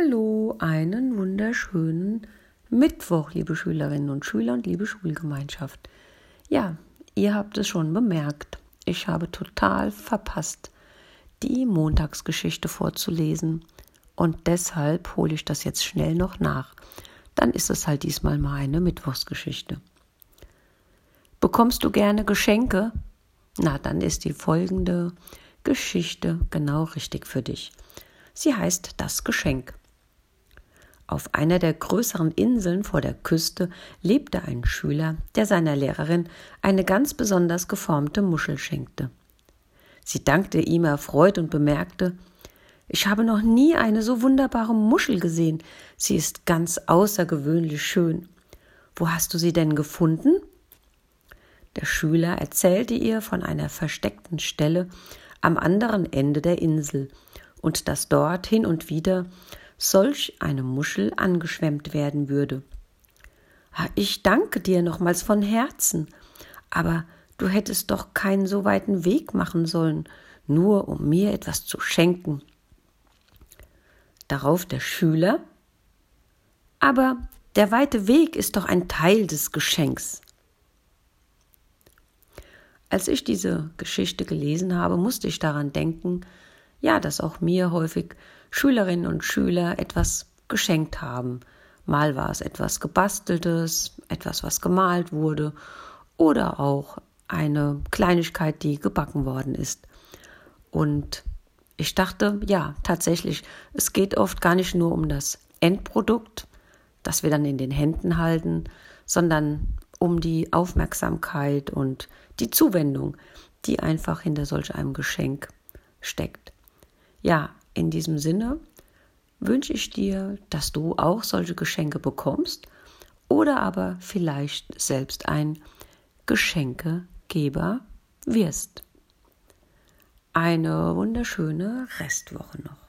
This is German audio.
Hallo, einen wunderschönen Mittwoch, liebe Schülerinnen und Schüler und liebe Schulgemeinschaft. Ja, ihr habt es schon bemerkt, ich habe total verpasst, die Montagsgeschichte vorzulesen und deshalb hole ich das jetzt schnell noch nach. Dann ist es halt diesmal mal eine Mittwochsgeschichte. Bekommst du gerne Geschenke? Na, dann ist die folgende Geschichte genau richtig für dich. Sie heißt Das Geschenk. Auf einer der größeren Inseln vor der Küste lebte ein Schüler, der seiner Lehrerin eine ganz besonders geformte Muschel schenkte. Sie dankte ihm erfreut und bemerkte Ich habe noch nie eine so wunderbare Muschel gesehen. Sie ist ganz außergewöhnlich schön. Wo hast du sie denn gefunden? Der Schüler erzählte ihr von einer versteckten Stelle am anderen Ende der Insel und dass dort hin und wieder solch eine Muschel angeschwemmt werden würde. Ich danke dir nochmals von Herzen, aber du hättest doch keinen so weiten Weg machen sollen, nur um mir etwas zu schenken. Darauf der Schüler Aber der weite Weg ist doch ein Teil des Geschenks. Als ich diese Geschichte gelesen habe, musste ich daran denken, ja, dass auch mir häufig Schülerinnen und Schüler etwas geschenkt haben. Mal war es etwas gebasteltes, etwas, was gemalt wurde oder auch eine Kleinigkeit, die gebacken worden ist. Und ich dachte, ja, tatsächlich, es geht oft gar nicht nur um das Endprodukt, das wir dann in den Händen halten, sondern um die Aufmerksamkeit und die Zuwendung, die einfach hinter solch einem Geschenk steckt. Ja, in diesem Sinne wünsche ich dir, dass du auch solche Geschenke bekommst oder aber vielleicht selbst ein Geschenkegeber wirst. Eine wunderschöne Restwoche noch.